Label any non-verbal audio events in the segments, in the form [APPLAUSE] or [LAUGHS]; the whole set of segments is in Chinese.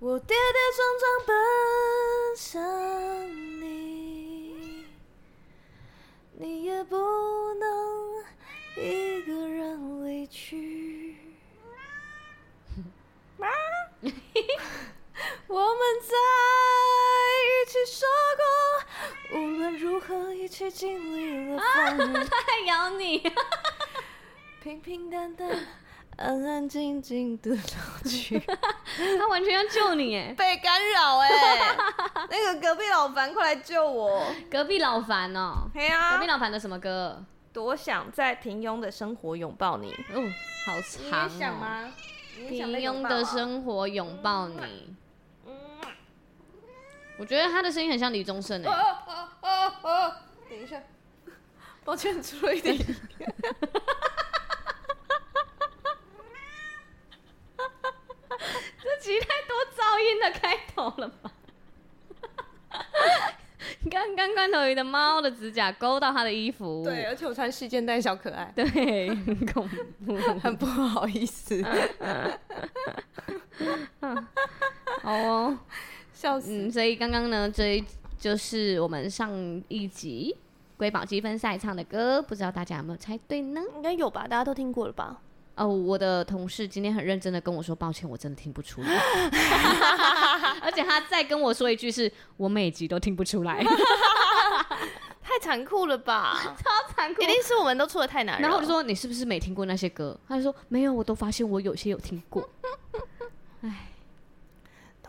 我跌跌撞撞奔向你，你也不能一个人离去。[LAUGHS] [LAUGHS] 我们在一起说过，无论如何一起经历了风雨。平平淡淡，安安静静的老去。[LAUGHS] [LAUGHS] 他完全要救你哎，被干扰哎！[LAUGHS] 那个隔壁老樊，快来救我！隔壁老樊哦，对啊，隔壁老樊的什么歌？多想在平庸的生活拥抱你。哦，好长哦。你也想吗？平庸的生活拥抱你。我觉得他的声音很像李宗盛哎。哦哦哦哦！等一下，抱歉，出了一点。[LAUGHS] 这集太多噪音的开头了吧？[LAUGHS] 刚刚罐头鱼的猫的指甲勾到他的衣服。对，而且我穿细肩带，小可爱。对，很恐怖，很不好意思。好哦。笑死！嗯，所以刚刚呢，这一就是我们上一集瑰宝积分赛唱的歌，不知道大家有没有猜对呢？应该有吧，大家都听过了吧？哦，我的同事今天很认真的跟我说，抱歉，我真的听不出来。[LAUGHS] 而且他再跟我说一句是，是我每集都听不出来。[LAUGHS] 太残酷了吧？超残酷！一定是我们都出的太难了。然后我就说，你是不是没听过那些歌？他就说没有，我都发现我有些有听过。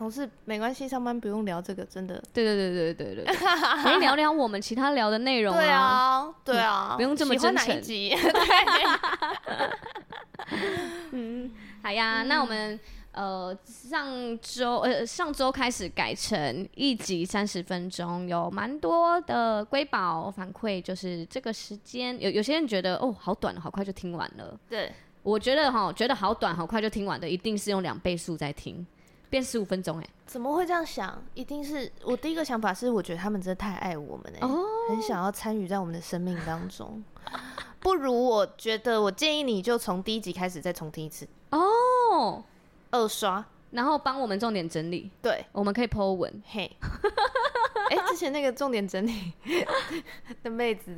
哎。同事没关系，上班不用聊这个，真的。对对对对对对，[LAUGHS] 可以聊聊我们其他聊的内容啊。对啊，对啊，嗯、不用这么真诚。哪一集？[LAUGHS] 嗯，好呀，嗯、那我们呃上周呃上周开始改成一集三十分钟，有蛮多的瑰宝反馈，就是这个时间有有些人觉得哦好短，好快就听完了。对，我觉得哈觉得好短好快就听完的，一定是用两倍速在听。变十五分钟哎、欸，怎么会这样想？一定是我第一个想法是，我觉得他们真的太爱我们哎、欸，哦、很想要参与在我们的生命当中。[LAUGHS] 不如我觉得，我建议你就从第一集开始再重听一次哦，二刷，然后帮我们重点整理。对，我们可以 po 文。嘿，[LAUGHS] 哎、欸，之前那个重点整理 [LAUGHS] 的妹子，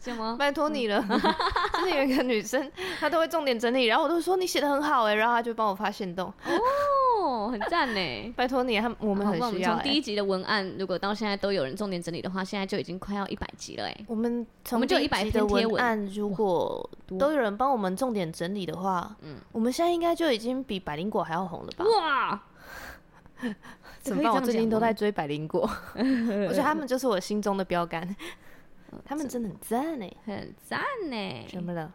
什么？拜托你了。之前有一个女生，她都会重点整理，然后我都说你写的很好哎、欸，然后她就帮我发现动。哦。哦，很赞呢！[LAUGHS] 拜托你，他我们很需要。从第一集的文案，如果到现在都有人重点整理的话，现在就已经快要一百集了哎。我们我们就一百的文案，如果都有人帮我们重点整理的话，嗯，我们现在应该就已经比百灵果还要红了吧？哇！[LAUGHS] 怎么办？我最近都在追百灵果，[LAUGHS] 我觉得他们就是我心中的标杆，他们真的很赞呢，很赞呢。怎么了？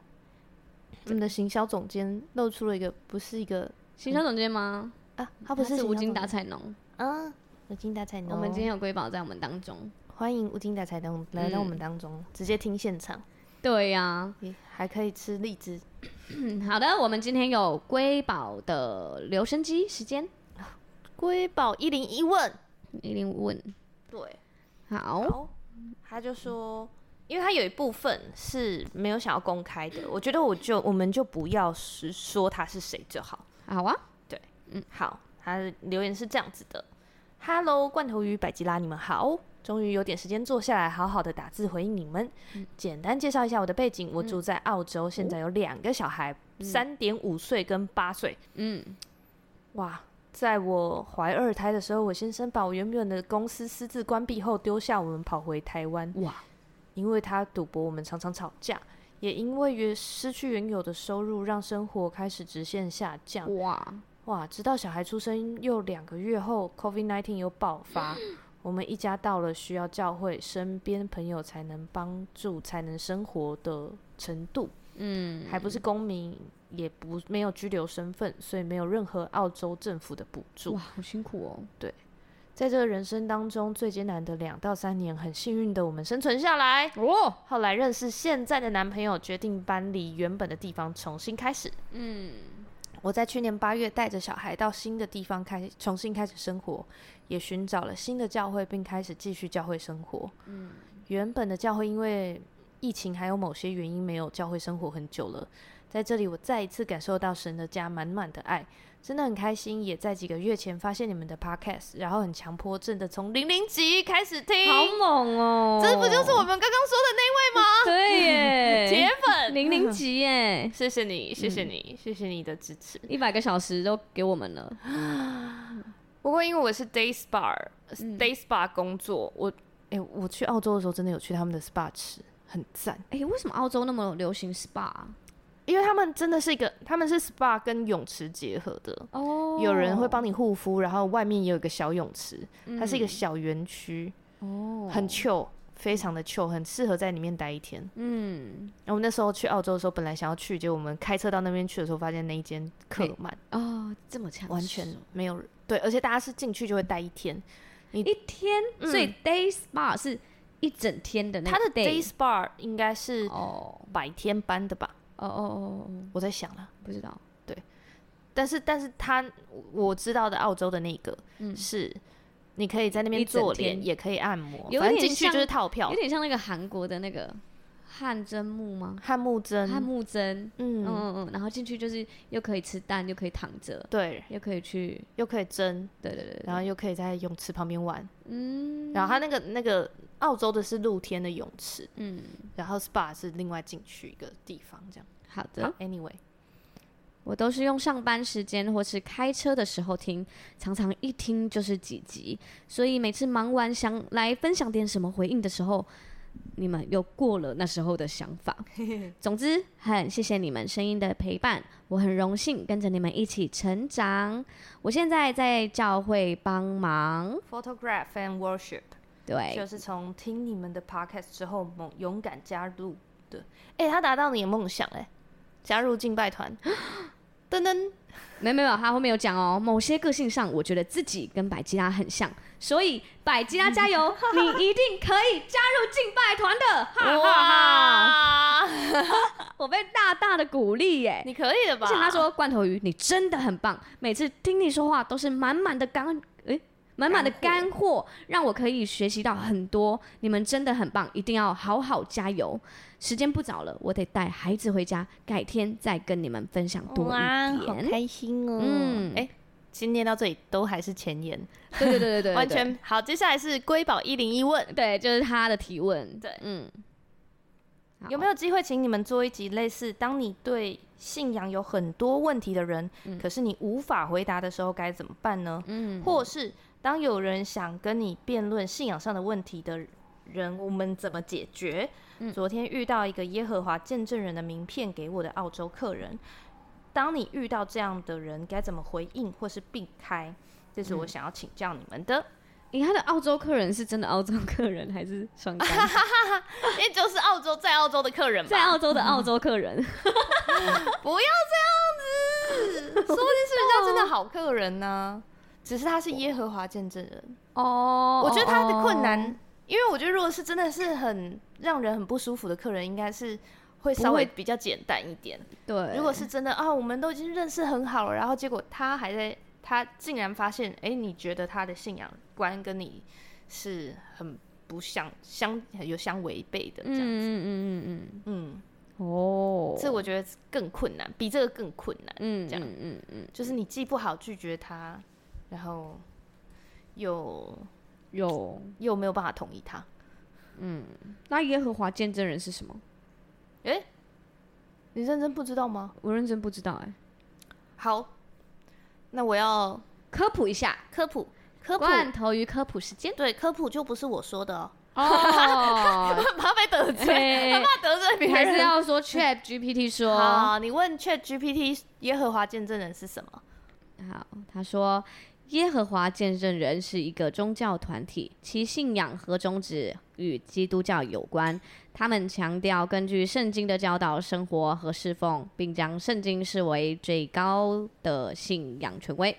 我们的行销总监露出了一个不是一个行销总监吗？啊，他不是，是无精打采农。嗯，无精打采农。我们今天有瑰宝在我们当中，欢迎无精打采农来到我们当中，嗯、直接听现场。对呀、啊，还可以吃荔枝。[COUGHS] 好的，我们今天有瑰宝的留声机时间。瑰宝一零一问，一零问。对，好，好。他就说，因为他有一部分是没有想要公开的，我觉得我就我们就不要是说他是谁就好。好啊。嗯，好，他的留言是这样子的：Hello，罐头鱼百吉拉，你们好，终于有点时间坐下来，好好的打字回应你们。嗯、简单介绍一下我的背景，我住在澳洲，嗯、现在有两个小孩，三点五岁跟八岁。嗯，哇，在我怀二胎的时候，我先生把我原本的公司私自关闭后，丢下我们跑回台湾。哇，因为他赌博，我们常常吵架，也因为原失去原有的收入，让生活开始直线下降。哇。哇！直到小孩出生又两个月后，COVID-19 又爆发，我们一家到了需要教会、身边朋友才能帮助、才能生活的程度。嗯，还不是公民，也不没有居留身份，所以没有任何澳洲政府的补助。哇，好辛苦哦！对，在这个人生当中最艰难的两到三年，很幸运的我们生存下来。哦，后来认识现在的男朋友，决定搬离原本的地方，重新开始。嗯。我在去年八月带着小孩到新的地方开始重新开始生活，也寻找了新的教会，并开始继续教会生活。嗯，原本的教会因为疫情还有某些原因没有教会生活很久了，在这里我再一次感受到神的家满满的爱，真的很开心，也在几个月前发现你们的 podcast，然后很强迫症的从零零级开始听，好猛哦！这不就是我们刚刚说的那位吗？对耶，[LAUGHS] 铁粉零零级耶，谢谢你，谢谢你，谢谢你的支持，一百个小时都给我们了。[GASPS] 不过因为我是 day spa，day spa 工作，我哎，我去澳洲的时候真的有去他们的 spa 吃，很赞。哎，为什么澳洲那么流行 spa？因为他们真的是一个，他们是 SPA 跟泳池结合的。哦。有人会帮你护肤，然后外面也有一个小泳池，它是一个小园区哦，很 chill，非常的 chill，很适合在里面待一天。嗯，然后我们那时候去澳洲的时候，本来想要去，结果我们开车到那边去的时候，发现那一间客满。哦，这么强，完全没有人。对，而且大家是进去就会待一天，一天，所以 day spa 是一整天的那 day spa 应该是哦。白天班的吧？哦哦哦哦，我在想了，不知道，对，但是但是他我知道的澳洲的那个，嗯，是你可以在那边做脸，也可以按摩，反正进去就是套票，有点像那个韩国的那个汗蒸木吗？汗木蒸，汗木蒸，嗯。嗯嗯，然后进去就是又可以吃蛋，又可以躺着，对，又可以去，又可以蒸，对对对，然后又可以在泳池旁边玩，嗯，然后他那个那个。澳洲的是露天的泳池，嗯，然后 SPA 是另外进去一个地方，这样。好的。好，Anyway，我都是用上班时间或是开车的时候听，常常一听就是几集，所以每次忙完想来分享点什么回应的时候，你们又过了那时候的想法。[LAUGHS] 总之，很谢谢你们声音的陪伴，我很荣幸跟着你们一起成长。我现在在教会帮忙，Photograph and Worship。对，就是从听你们的 podcast 之后，勇勇敢加入的。哎、欸，他达到你的梦想哎，加入敬拜团。[GASPS] 噔噔，没有没有，他后面有讲哦，某些个性上，我觉得自己跟百吉拉很像，所以百吉拉加油，[LAUGHS] 你一定可以加入敬拜团的。哈哈哈，我被大大的鼓励耶，你可以的吧？而且他说，罐头鱼，你真的很棒，每次听你说话都是满满的刚。满满的干货，让我可以学习到很多。你们真的很棒，一定要好好加油。时间不早了，我得带孩子回家，改天再跟你们分享多一点。哇，好开心哦！嗯，哎、欸，今天到这里都还是前言。对对对对对，完全好。接下来是瑰宝一零一问，对，就是他的提问。对，嗯，有没有机会请你们做一集类似，当你对信仰有很多问题的人，嗯、可是你无法回答的时候该怎么办呢？嗯，或是。当有人想跟你辩论信仰上的问题的人，我们怎么解决？嗯、昨天遇到一个耶和华见证人的名片给我的澳洲客人，当你遇到这样的人，该怎么回应或是避开？这是我想要请教你们的。你、嗯欸、他的澳洲客人是真的澳洲客人还是双 [LAUGHS] 关？[LAUGHS] 因为就是澳洲在澳洲的客人吧，在澳洲的澳洲客人，[LAUGHS] 不要这样子，说不定是人家真的好客人呢、啊。只是他是耶和华见证人。哦，我觉得他的困难，哦、因为我觉得如果是真的是很让人很不舒服的客人，应该是会稍微比较简单一点。对，如果是真的啊，我们都已经认识很好了，然后结果他还在，他竟然发现，哎、欸，你觉得他的信仰观跟你是很不相相有相违背的这样子，嗯嗯嗯嗯。嗯，哦，这我觉得更困难，比这个更困难，嗯，这样，嗯嗯嗯，就是你既不好拒绝他。然后又又又没有办法同意他，嗯，那耶和华见证人是什么？诶，你认真不知道吗？我认真不知道哎。好，那我要科普一下，科普科普罐头鱼科普时间。对，科普就不是我说的哦，[LAUGHS] 怕被得罪，怕得罪别人，还是要说 Chat GPT 说。好，你问 Chat GPT 耶和华见证人是什么？好，他说。耶和华见证人是一个宗教团体，其信仰和宗旨与基督教有关。他们强调根据圣经的教导生活和侍奉，并将圣经视为最高的信仰权威。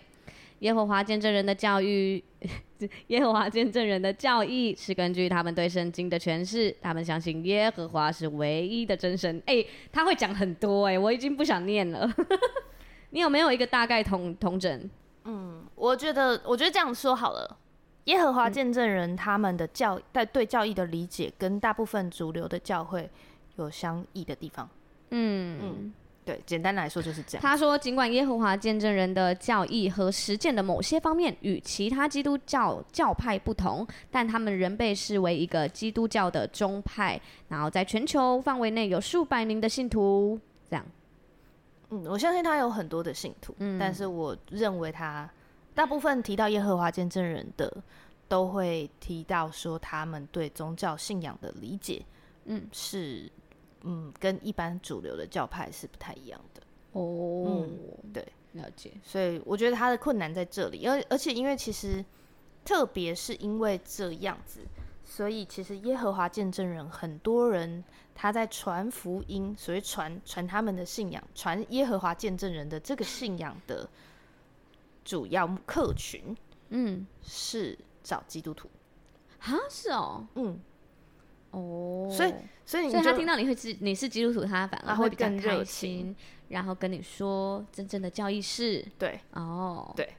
耶和华见证人的教育，[LAUGHS] 耶和华见证人的教义是根据他们对圣经的诠释。他们相信耶和华是唯一的真神。哎，他会讲很多哎，我已经不想念了。[LAUGHS] 你有没有一个大概统统整？嗯，我觉得，我觉得这样说好了。耶和华见证人他们的教在对教义的理解，跟大部分主流的教会有相异的地方。嗯嗯，对，简单来说就是这样。他说，尽管耶和华见证人的教义和实践的某些方面与其他基督教教派不同，但他们仍被视为一个基督教的宗派。然后在全球范围内有数百名的信徒。这样，嗯，我相信他有很多的信徒，嗯，但是我认为他大部分提到耶和华见证人的，都会提到说他们对宗教信仰的理解，嗯，是。嗯，跟一般主流的教派是不太一样的哦。嗯，对，了解。所以我觉得他的困难在这里，而而且因为其实，特别是因为这样子，所以其实耶和华见证人很多人他在传福音，所以传传他们的信仰，传耶和华见证人的这个信仰的主要客群，嗯，是找基督徒。啊，是哦，嗯。哦，所以所以你所以他听到你会是你是基督徒，他反而会比较开心，然后跟你说真正的教义是，对，哦，对，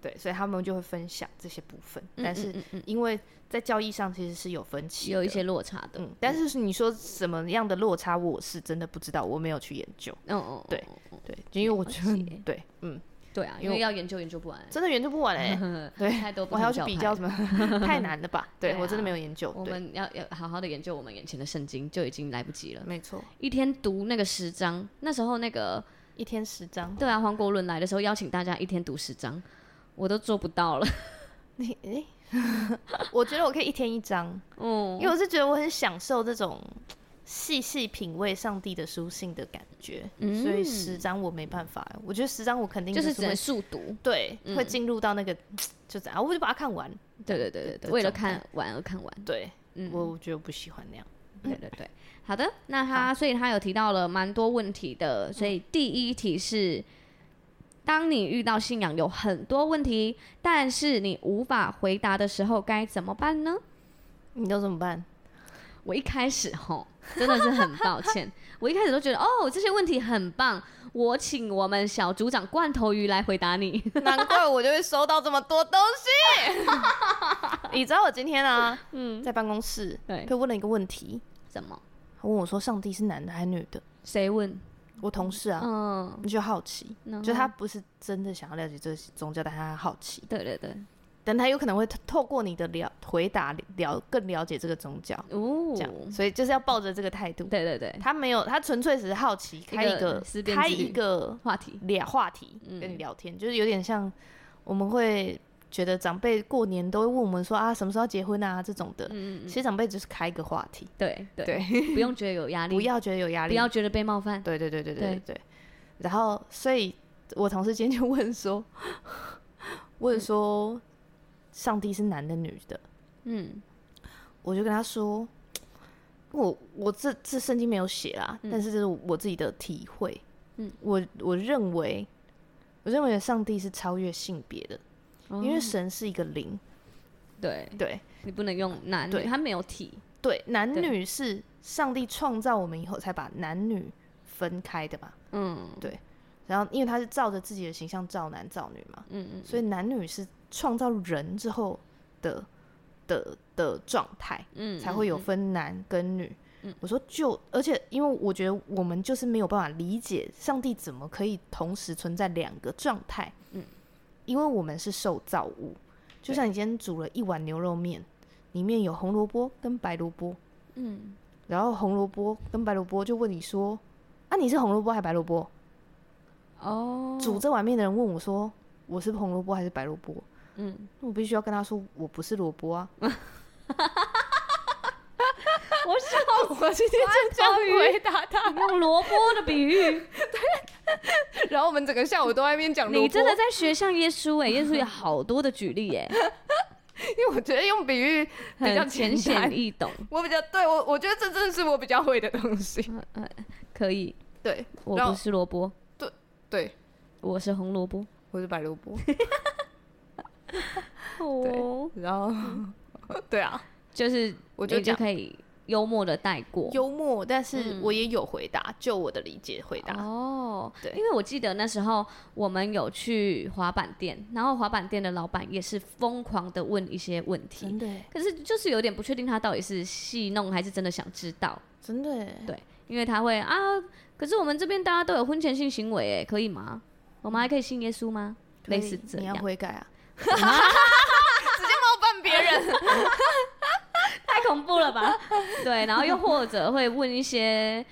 对，所以他们就会分享这些部分，但是因为在教义上其实是有分歧，有一些落差的，嗯，但是你说什么样的落差，我是真的不知道，我没有去研究，嗯嗯，对对，因为我觉得对，嗯。对啊，因为要研究研究不完，真的研究不完哎。[LAUGHS] 对，太多，我还要去比较什么，[LAUGHS] 太难了吧？对我真的没有研究。我们要要好好的研究我们眼前的圣经，就已经来不及了。没错，一天读那个十章，那时候那个一天十章，对啊，黄国伦来的时候邀请大家一天读十章，我都做不到了。[LAUGHS] 你哎，[LAUGHS] 我觉得我可以一天一张，嗯，因为我是觉得我很享受这种。细细品味上帝的书信的感觉，嗯、所以十张我没办法。我觉得十张我肯定就是只能速读，对，嗯、会进入到那个 [TSK] 就这样，我就把它看完。对对对对对，为了看完而看完。对，嗯，我我觉得我不喜欢那样。对对对，好的，那他所以他有提到了蛮多问题的，所以第一题是：当你遇到信仰有很多问题，但是你无法回答的时候，该怎么办呢？你都怎么办？我一开始吼。真的是很抱歉，[LAUGHS] 我一开始都觉得哦，这些问题很棒，我请我们小组长罐头鱼来回答你。难怪我就会收到这么多东西。[LAUGHS] 你知道我今天啊，嗯，在办公室对，被问了一个问题，什么？他问我说：“上帝是男的还是女的？”谁问？我同事啊，嗯，你就好奇，就他不是真的想要了解这个宗教，但他好奇。对对对。但他有可能会透过你的了回答了更了解这个宗教，哦，这样，所以就是要抱着这个态度。对对对，他没有，他纯粹只是好奇，开一个开一个话题聊话题跟你聊天，就是有点像我们会觉得长辈过年都会问我们说啊什么时候结婚啊？这种的，嗯，其实长辈只是开一个话题，对对，不用觉得有压力，不要觉得有压力，不要觉得被冒犯，对对对对对。对。然后，所以我同事今天就问说，[LAUGHS] 问说。上帝是男的女的？嗯，我就跟他说，我我这这圣经没有写啦，嗯、但是这是我自己的体会。嗯，我我认为，我认为上帝是超越性别的，哦、因为神是一个灵。对对，你不能用男女，对他没有体。对，男女是上帝创造我们以后才把男女分开的嘛。嗯，对。然后，因为他是照着自己的形象造男造女嘛。嗯嗯，所以男女是。创造人之后的的的状态，嗯，才会有分男跟女。嗯，我说就，而且因为我觉得我们就是没有办法理解上帝怎么可以同时存在两个状态。嗯，因为我们是受造物，就像你今天煮了一碗牛肉面，里面有红萝卜跟白萝卜。嗯，然后红萝卜跟白萝卜就问你说：“啊，你是红萝卜还是白萝卜？”哦，煮这碗面的人问我说：“我是红萝卜还是白萝卜？”嗯，我必须要跟他说，我不是萝卜啊！[LAUGHS] 我笑，[LAUGHS] 我今天就这样回答他，[LAUGHS] 用萝卜的比喻。对，[LAUGHS] 然后我们整个下午都在那边讲。你真的在学像耶稣哎，耶稣有好多的举例哎，[LAUGHS] 因为我觉得用比喻比较浅显易懂。我比较对我，我觉得这真的是我比较会的东西。[LAUGHS] 可以，对，我不是萝卜，对对，我是红萝卜，我是白萝卜。对，然后，对啊，就是我觉得就可以幽默的带过，幽默，但是我也有回答，就我的理解回答。哦，对，因为我记得那时候我们有去滑板店，然后滑板店的老板也是疯狂的问一些问题，对，可是就是有点不确定他到底是戏弄还是真的想知道，真的，对。因为他会啊，可是我们这边大家都有婚前性行为，哎，可以吗？我们还可以信耶稣吗？类似这样，你要悔改啊！直接冒犯别人，太恐怖了吧？[LAUGHS] 对，然后又或者会问一些，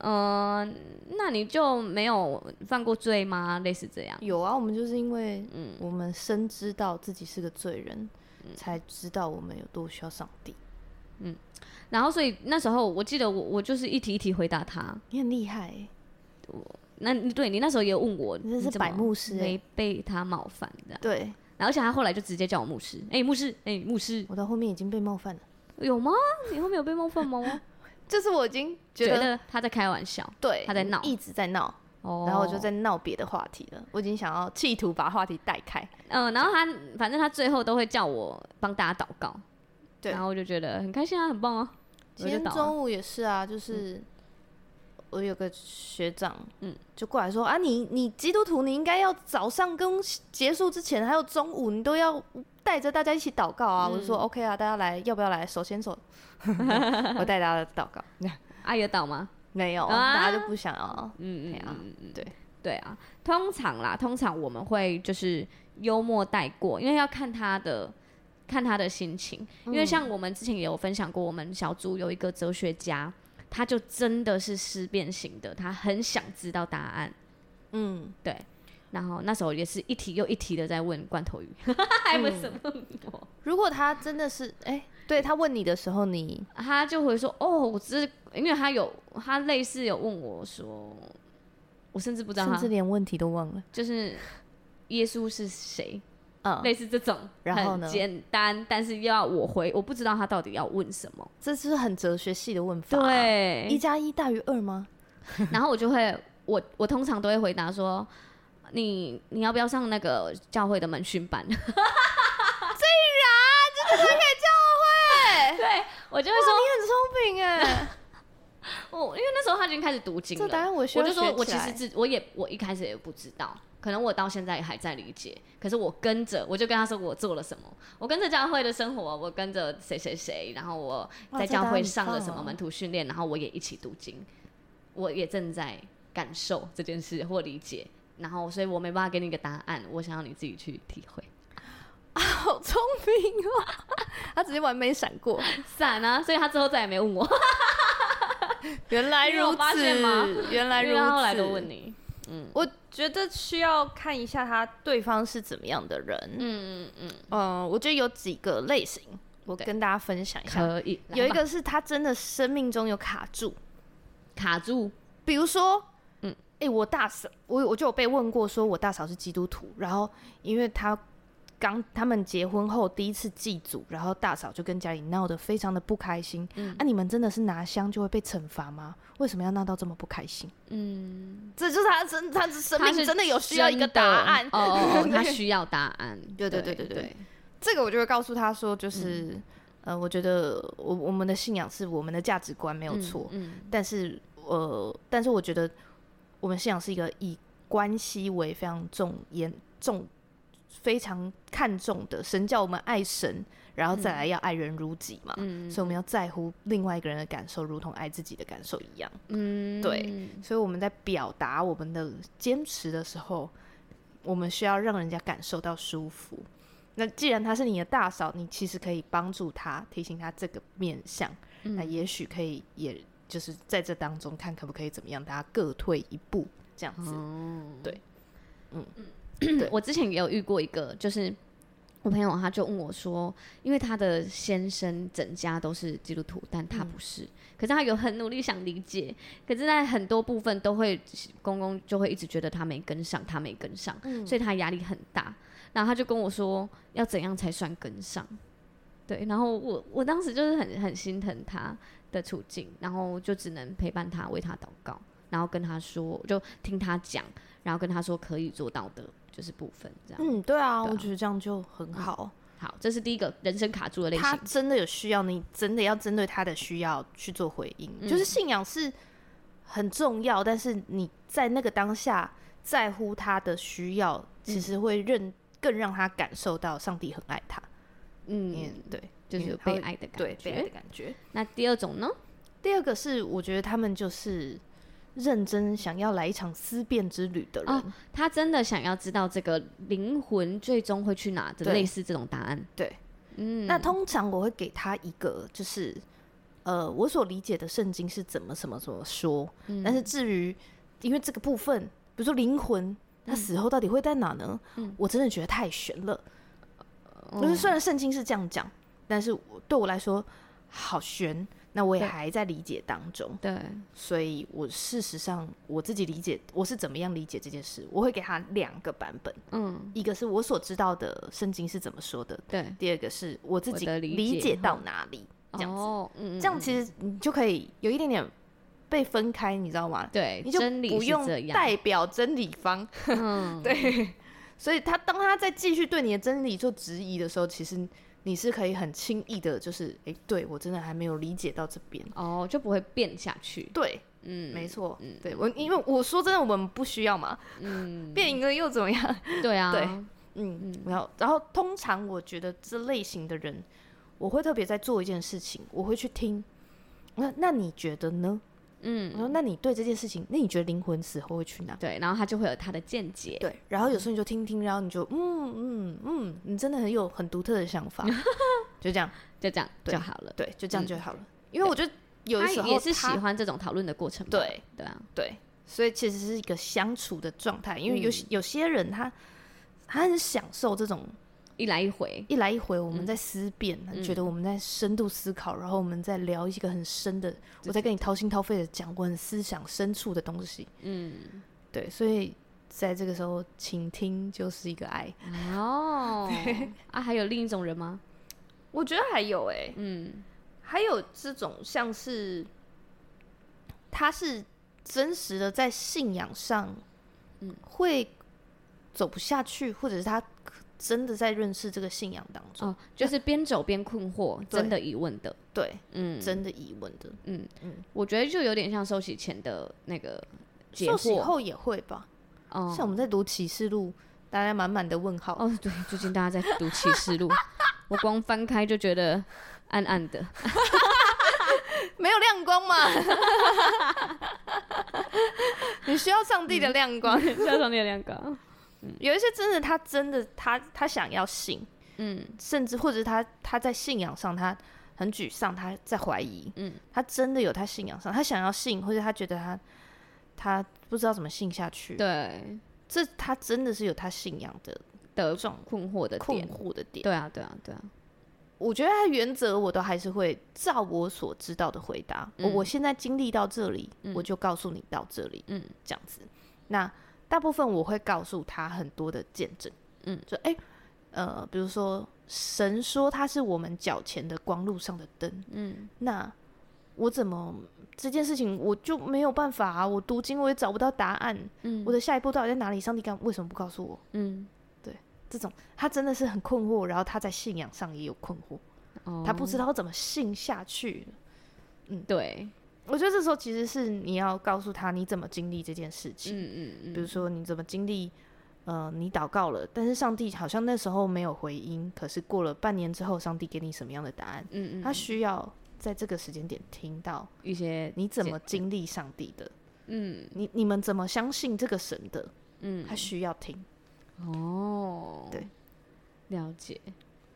嗯、呃，那你就没有犯过罪吗？类似这样。有啊，我们就是因为，嗯，我们深知道自己是个罪人，嗯、才知道我们有多需要上帝。嗯，然后所以那时候我记得我我就是一题一题回答他。你很厉害、欸，我那对你那时候也问我，你这是白牧师、欸，没被他冒犯的。对。而且他后来就直接叫我牧师，哎、欸，牧师，哎、欸，牧师。我到后面已经被冒犯了，有吗？你后面有被冒犯吗？[LAUGHS] 就是我已经觉得，觉得他在开玩笑，对，他在闹，一直在闹，哦、然后我就在闹别的话题了。我已经想要企图把话题带开，嗯，然后他反正他最后都会叫我帮大家祷告，对，然后我就觉得很开心啊，很棒啊。今天中午也是啊，就是。嗯我有个学长，嗯，就过来说啊，你你基督徒，你应该要早上跟结束之前，还有中午，你都要带着大家一起祷告啊。嗯、我就说 OK 啊，大家来，要不要来？手牵手，[LAUGHS] 我带大家祷告。阿 [LAUGHS] 有祷吗？没有，啊、大家就不想要。嗯嗯嗯嗯嗯，对对啊，通常啦，通常我们会就是幽默带过，因为要看他的看他的心情。因为像我们之前也有分享过，我们小组有一个哲学家。他就真的是思辨型的，他很想知道答案。嗯，对。然后那时候也是一题又一题的在问罐头鱼，[LAUGHS] 还问什么？如果他真的是，哎、欸，对他问你的时候，你他就会说，哦，我只是因为他有他类似有问我说，我甚至不知道他，甚至连问题都忘了，就是耶稣是谁？嗯，类似这种，然后呢，简单，但是又要我回，我不知道他到底要问什么，这是很哲学系的问法。对，一加一大于二吗？[LAUGHS] 然后我就会，我我通常都会回答说，你你要不要上那个教会的门训班？[LAUGHS] 竟然，这个可以教会？对，我就会说你很聪明哎。[LAUGHS] 我因为那时候他已经开始读经了，我，我就说我其实自我也我一开始也不知道。可能我到现在也还在理解，可是我跟着，我就跟他说我做了什么，我跟着教会的生活，我跟着谁谁谁，然后我在教会上了什么门徒训练，然后我也一起读经，我也正在感受这件事或理解，然后所以我没办法给你一个答案，我想要你自己去体会。啊，[LAUGHS] 好聪明哦，[LAUGHS] 他直接完美闪过，闪啊，所以他之后再也没问我。[LAUGHS] 原来如此，原来如此，后来都问你。嗯，我觉得需要看一下他对方是怎么样的人。嗯嗯嗯。嗯，我觉得有几个类型，我跟大家分享一下。可以。有一个是他真的生命中有卡住，卡住。比如说，嗯，哎、欸，我大嫂，我我就有被问过，说我大嫂是基督徒，然后因为他。刚他们结婚后第一次祭祖，然后大嫂就跟家里闹得非常的不开心。嗯，啊，你们真的是拿香就会被惩罚吗？为什么要闹到这么不开心？嗯，这就是他真，他生命真的有需要一个答案哦，[LAUGHS] 他需要答案。对对对对对，对，这个我就会告诉他说，就是、嗯、呃，我觉得我我们的信仰是我们的价值观没有错，嗯，嗯，但是呃，但是我觉得我们信仰是一个以关系为非常重严重。非常看重的神叫我们爱神，然后再来要爱人如己嘛。嗯，所以我们要在乎另外一个人的感受，如同爱自己的感受一样。嗯，对。所以我们在表达我们的坚持的时候，我们需要让人家感受到舒服。那既然他是你的大嫂，你其实可以帮助他，提醒他这个面相。嗯，那也许可以，也就是在这当中看可不可以怎么样，大家各退一步，这样子。嗯，对。嗯。我之前也有遇过一个，就是我朋友，他就问我说，因为他的先生整家都是基督徒，但他不是，嗯、可是他有很努力想理解，可是在很多部分都会公公就会一直觉得他没跟上，他没跟上，嗯、所以他压力很大。然后他就跟我说，要怎样才算跟上？对，然后我我当时就是很很心疼他的处境，然后就只能陪伴他，为他祷告，然后跟他说，就听他讲，然后跟他说可以做到的。就是部分这样，嗯，对啊，我觉得这样就很好。嗯、好，这是第一个人生卡住的类型。他真的有需要，你真的要针对他的需要去做回应。嗯、就是信仰是很重要，但是你在那个当下在乎他的需要，其实会认更让他感受到上帝很爱他。嗯，对，就是有被爱的感觉，对，被爱的感觉。那第二种呢？第二个是我觉得他们就是认真想要来一场思辨之旅的人，哦、他真的想要知道这个灵魂最终会去哪的，类似这种答案。对，嗯，那通常我会给他一个就是。呃，我所理解的圣经是怎么什么怎么说，嗯、但是至于因为这个部分，比如说灵魂，他死后到底会在哪呢？嗯、我真的觉得太悬了。就、嗯、是虽然圣经是这样讲，但是对我来说好玄，那我也还在理解当中。对，所以我事实上我自己理解我是怎么样理解这件事，我会给他两个版本。嗯，一个是我所知道的圣经是怎么说的，对；第二个是我自己理解到哪里。这样子，哦嗯、这样其实你就可以有一点点被分开，你知道吗？对，你就不用代表真理方。[LAUGHS] 嗯，对。所以他当他在继续对你的真理做质疑的时候，其实你是可以很轻易的，就是哎、欸，对我真的还没有理解到这边哦，就不会变下去。对，嗯，没错，嗯，对我，因为我说真的，我们不需要嘛，嗯，变一个又怎么样？对啊，对，嗯嗯，然后然后通常我觉得这类型的人。我会特别在做一件事情，我会去听。那那你觉得呢？嗯，我说那你对这件事情，那你觉得灵魂死后会去哪？对，然后他就会有他的见解。对，然后有时候你就听听，然后你就嗯嗯嗯，你真的很有很独特的想法，[LAUGHS] 就这样，就这样就好了。对，就这样就好了。因为我觉得有的时候也是喜欢这种讨论的过程。对，对啊，对，所以其实是一个相处的状态。因为有有些人他他很享受这种。一来一回，一来一回，我们在思辨，嗯、觉得我们在深度思考，嗯、然后我们在聊一个很深的，我在跟你掏心掏肺的讲我很思想深处的东西。嗯，对，所以在这个时候，倾听就是一个爱。哦，对 [LAUGHS] 啊，还有另一种人吗？我觉得还有哎、欸，嗯，还有这种像是，他是真实的在信仰上，嗯，会走不下去，或者是他。真的在认识这个信仰当中，哦、就是边走边困惑，真的疑问的，对，嗯，真的疑问的，嗯嗯，嗯。我觉得就有点像受洗前的那个解惑，受洗后也会吧，哦，像我们在读启示录，大家满满的问号，哦，对，最近大家在读启示录，[LAUGHS] 我光翻开就觉得暗暗的，[LAUGHS] 没有亮光嘛？[LAUGHS] 你需要上帝的亮光，需要上帝的亮光。有一些真的，他真的，他他想要信，嗯，甚至或者他他在信仰上他很沮丧，他在怀疑，嗯，他真的有他信仰上，他想要信，或者他觉得他他不知道怎么信下去，对，这他真的是有他信仰的的这种困惑的困惑的点，对啊，对啊，对啊，我觉得他原则我都还是会照我所知道的回答，嗯，我现在经历到这里，嗯，我就告诉你到这里，嗯，这样子，那。大部分我会告诉他很多的见证，嗯，就哎、欸，呃，比如说神说他是我们脚前的光路上的灯，嗯，那我怎么这件事情我就没有办法啊？我读经我也找不到答案，嗯，我的下一步到底在哪里？上帝干为什么不告诉我？嗯，对，这种。他真的是很困惑，然后他在信仰上也有困惑，哦，他不知道怎么信下去，嗯，对。我觉得这时候其实是你要告诉他你怎么经历这件事情，嗯嗯嗯，比如说你怎么经历，呃，你祷告了，但是上帝好像那时候没有回音，可是过了半年之后，上帝给你什么样的答案？嗯嗯，他需要在这个时间点听到一些你怎么经历上帝的，嗯，你你们怎么相信这个神的？嗯，他需要听。哦，对，了解，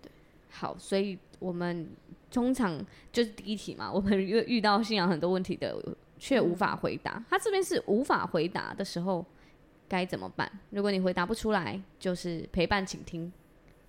对，好，所以我们。通常就是第一题嘛，我们遇遇到信仰很多问题的，却无法回答。嗯、他这边是无法回答的时候，该怎么办？如果你回答不出来，就是陪伴请听，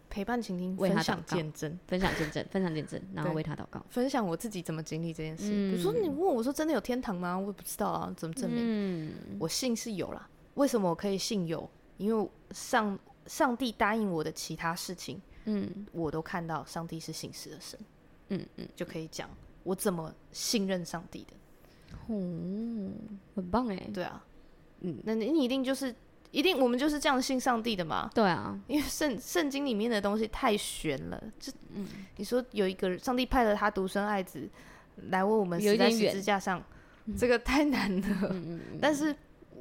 陪伴倾听，为他分享见证，分享见证，分享见证，然后为他祷告，分享我自己怎么经历这件事。嗯、比如说你问我说真的有天堂吗？我也不知道啊，怎么证明？嗯、我信是有啦。为什么我可以信有？因为上上帝答应我的其他事情，嗯，我都看到上帝是信实的神。嗯嗯，就可以讲我怎么信任上帝的，哦，很棒哎，对啊，嗯，那你一定就是一定我们就是这样信上帝的嘛？对啊，因为圣圣经里面的东西太玄了，就嗯，你说有一个上帝派了他独生爱子来为我们死在十字架上，这个太难了。嗯嗯嗯，但是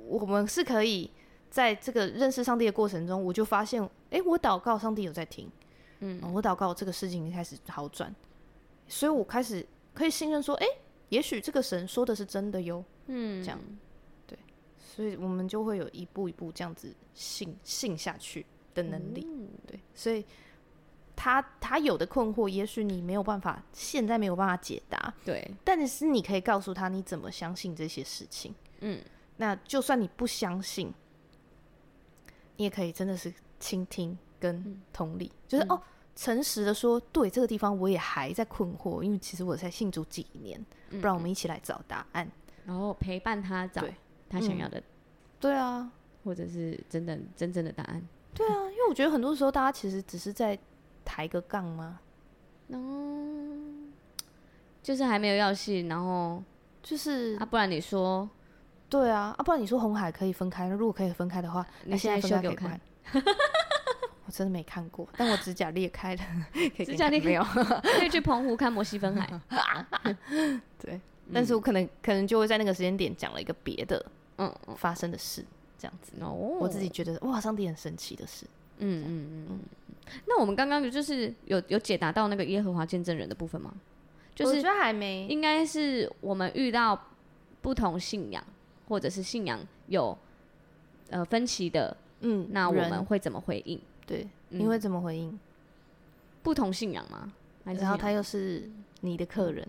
我们是可以在这个认识上帝的过程中，我就发现，哎，我祷告，上帝有在听，嗯，我祷告，这个事情开始好转。所以我开始可以信任说，哎、欸，也许这个神说的是真的哟。嗯，这样，对，所以我们就会有一步一步这样子信信下去的能力。嗯、对，所以他他有的困惑，也许你没有办法，现在没有办法解答。对，但是你可以告诉他你怎么相信这些事情。嗯，那就算你不相信，你也可以真的是倾听跟同理，嗯、就是、嗯、哦。诚实的说，对这个地方我也还在困惑，因为其实我才信主几年，不然我们一起来找答案，然后陪伴他找他想要的，对啊，或者是真的真正的答案，对啊，因为我觉得很多时候大家其实只是在抬个杠吗，嗯，就是还没有要信，然后就是啊，不然你说，对啊，啊，不然你说红海可以分开，那如果可以分开的话，那现在秀给我看。[LAUGHS] 我真的没看过，但我指甲裂开了，[LAUGHS] 指甲裂开没有？可以去 [LAUGHS] 澎湖看摩西分海。[LAUGHS] 对，但是我可能可能就会在那个时间点讲了一个别的，嗯，发生的事这样子。哦，我自己觉得哇，上帝很神奇的事。嗯嗯嗯嗯。那我们刚刚就是有有解答到那个耶和华见证人的部分吗？就是我觉得还没，应该是我们遇到不同信仰或者是信仰有呃分歧的，嗯，那我们会怎么回应？对，你会怎么回应？嗯、不同信仰吗？然后他又是你的客人，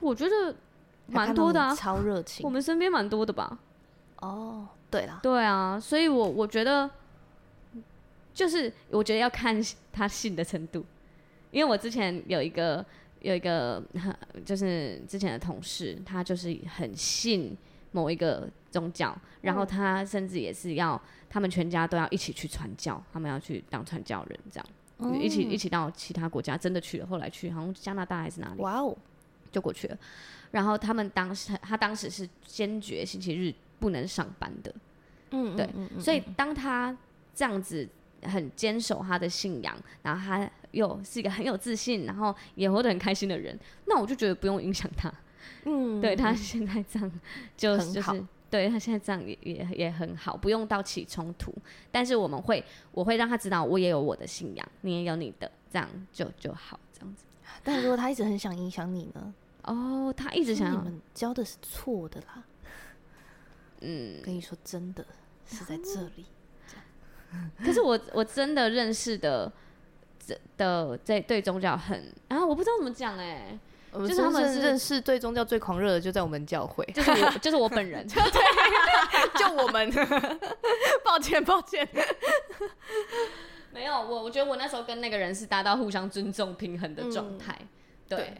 我觉得蛮多的啊，超热情。我们身边蛮多的吧？哦，对啦，对啊，所以我我觉得，就是我觉得要看他信的程度，因为我之前有一个有一个 [LAUGHS] 就是之前的同事，他就是很信某一个宗教，然后他甚至也是要。他们全家都要一起去传教，他们要去当传教人，这样，嗯、一起一起到其他国家，真的去了。后来去好像加拿大还是哪里？哇哦，就过去了。然后他们当时，他当时是坚决星期日不能上班的。嗯，对。嗯嗯、所以当他这样子很坚守他的信仰，然后他又是一个很有自信，然后也活得很开心的人，那我就觉得不用影响他。嗯，对他现在这样就就是。对，他现在这样也也也很好，不用到起冲突。但是我们会，我会让他知道，我也有我的信仰，你也有你的，这样就就好，这样子。但如果他一直很想影响你呢？哦，他一直想要。你们教的是错的啦。嗯，跟你说真的是在这里。嗯、可是我我真的认识的这的这对宗教很啊，我不知道怎么讲哎、欸。就是他们是认识对宗教最狂热的，就在我们教会，就是我，[LAUGHS] 就是我本人，[LAUGHS] 对，就我们，[LAUGHS] 抱歉，抱歉，没有我，我觉得我那时候跟那个人是达到互相尊重、平衡的状态。对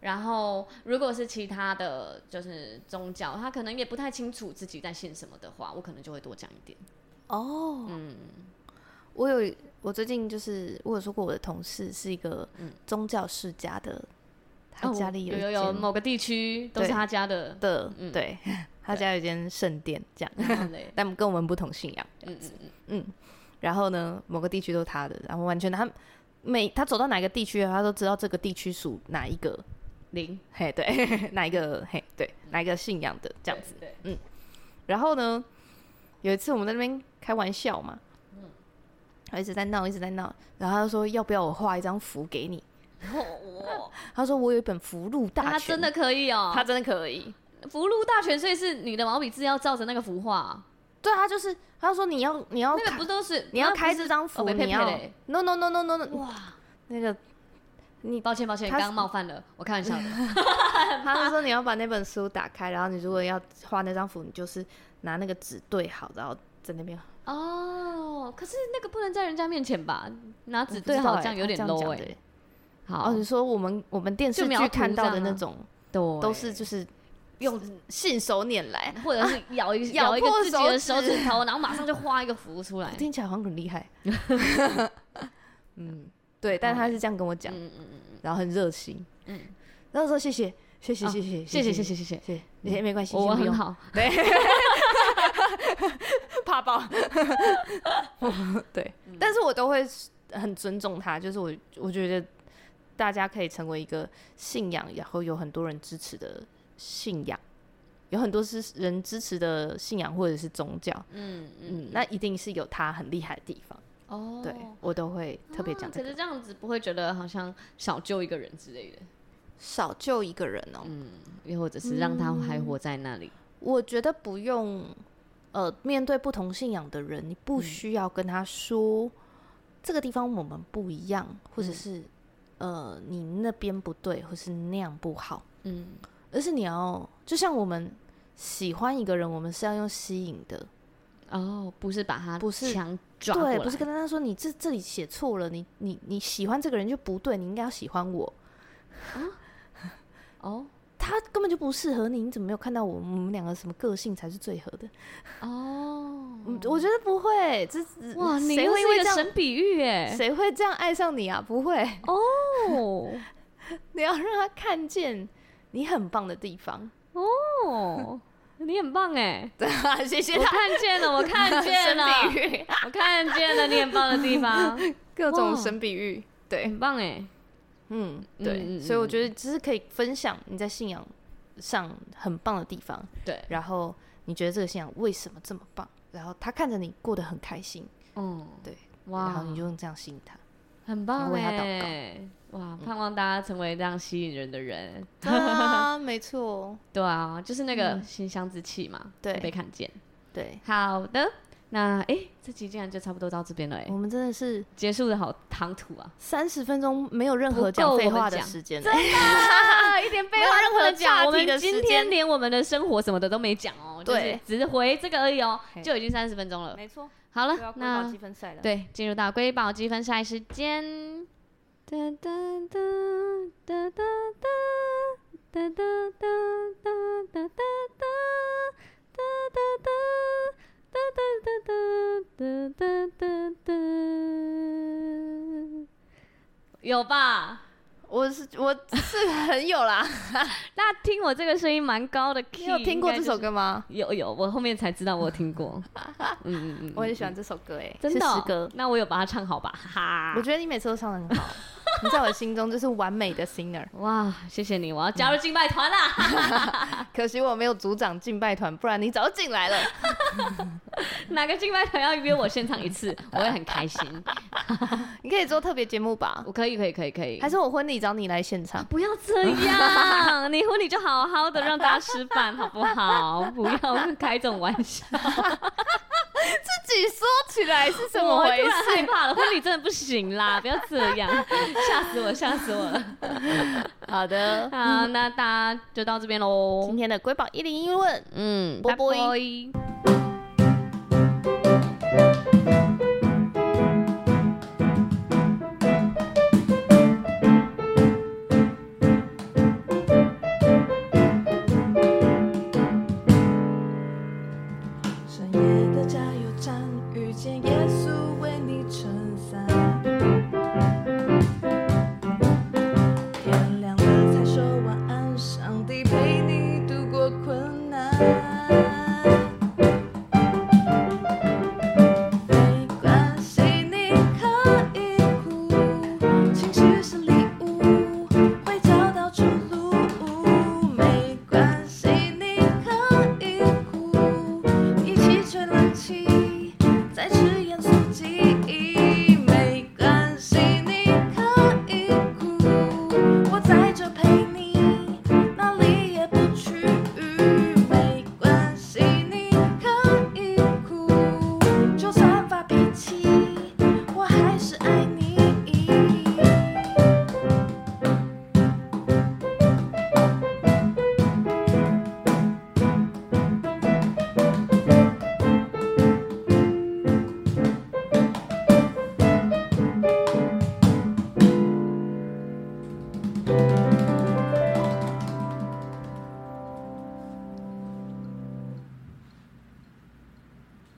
然后，如果是其他的就是宗教，他可能也不太清楚自己在信什么的话，我可能就会多讲一点。哦，嗯，我有，我最近就是我有说过，我的同事是一个宗教世家的。他家里有有有某个地区都是他家的的，对，他家 [LAUGHS] 有间圣殿这样，[LAUGHS] 但跟我们不同信仰，嗯嗯嗯，然后呢，某个地区都是他的，然后完全他每他走到哪个地区，他都知道这个地区属哪一个灵，嘿，对，[LAUGHS] 哪一个嘿，对，哪一个信仰的这样子，对，嗯，然后呢，有一次我们在那边开玩笑嘛，嗯，他一直在闹，一直在闹，然后他就说要不要我画一张符给你。哦，[LAUGHS] 他说我有一本福禄大全，他真的可以哦，他真的可以福禄大全，所以是你的毛笔字要照着那个符画。对啊，就是他说你要你要那个不都是你要开这张符，你要 no no no no no 哇，那个你抱歉抱歉，刚刚冒犯了，我开玩笑的。[LAUGHS] 他是说你要把那本书打开，然后你如果要画那张符，你就是拿那个纸对好，然后在那边。哦，可是那个不能在人家面前吧？拿纸对好这样有点 low 哎。好，你说我们我们电视剧看到的那种，都都是就是用信手拈来，[LAUGHS] 或者是咬一咬一个自己的手指头，然后马上就画一个符出来，[LAUGHS] 听起来好像很厉害。[LAUGHS] 嗯，对，但他是这样跟我讲，嗯嗯嗯，然后很热心，嗯，然后说谢谢谢谢谢谢谢谢谢谢谢谢谢，没没关系，我很好，对，怕爆，对，但是我都会很尊重他，就是我我觉得。大家可以成为一个信仰，然后有很多人支持的信仰，有很多是人支持的信仰或者是宗教，嗯嗯，那一定是有他很厉害的地方哦。对，我都会特别讲这个。可是这样子不会觉得好像少救一个人之类的？少救一个人哦，嗯，又或者是让他还活在那里。嗯、我觉得不用，呃，面对不同信仰的人，你不需要跟他说、嗯、这个地方我们不一样，或者是、嗯、呃你那边不对，或是那样不好，嗯，而是你要就像我们喜欢一个人，我们是要用吸引的。哦，不是把他不是强抓过来，对，不是跟他说你这这里写错了，你你你喜欢这个人就不对，你应该要喜欢我。啊？哦，他根本就不适合你，你怎么没有看到我？我们两个什么个性才是最合的？哦，我觉得不会，这哇，你会因为这神比喻哎？谁会这样爱上你啊？不会哦，[LAUGHS] 你要让他看见你很棒的地方哦。你很棒哎，[LAUGHS] 对啊，谢谢他。我看见了，我 [LAUGHS] 看见了，我看见了你很棒的地方，各种神比喻，对，很棒哎。嗯，对，嗯、所以我觉得只是可以分享你在信仰上很棒的地方，对。然后你觉得这个信仰为什么这么棒？然后他看着你过得很开心，嗯，对，哇，然后你就用这样吸引他，很棒为他祷告。哇，盼望大家成为这样吸引人的人。啊，[LAUGHS] 没错，对啊，就是那个馨香之气嘛，对，被看见。对，好的，那哎，这集竟然就差不多到这边了哎。我们真的是结束的好唐突啊，三十分钟没有任何讲废话的时间，真的，一点废话任何讲。我们今天连我们的生活什么的都没讲哦，对，只是回这个而已哦，就已经三十分钟了。没错，好了，那对，进入到瑰宝积分赛时间。哒哒哒哒哒哒哒哒哒哒哒哒哒哒有吧？我是我是很有啦。那听我这个声音蛮高的 [LAUGHS] 你有听过这首歌吗？有有我后面才知道我听过。[LAUGHS] 嗯嗯嗯我很喜欢这首歌哎。真的歌。那我有把它唱好吧？哈。我觉得你每次都唱得很好。[LAUGHS] 你在我心中就是完美的 singer，哇！谢谢你，我要加入敬拜团啦。[LAUGHS] 可惜我没有组长敬拜团，不然你早就进来了。[LAUGHS] 哪个敬拜团要约我现场一次，我会很开心。你可以做特别节目吧？我可以，可以，可以，可以。还是我婚礼找你来现场？不要这样，你婚礼就好好的让大家吃饭好不好？不要开这种玩笑。自己说起来是怎么回事？害怕了，婚礼真的不行啦！[LAUGHS] 不要这样，吓死我，吓死我了。好的，好，那大家就到这边喽。今天的瑰宝一零一问，嗯，拜拜。Thank you.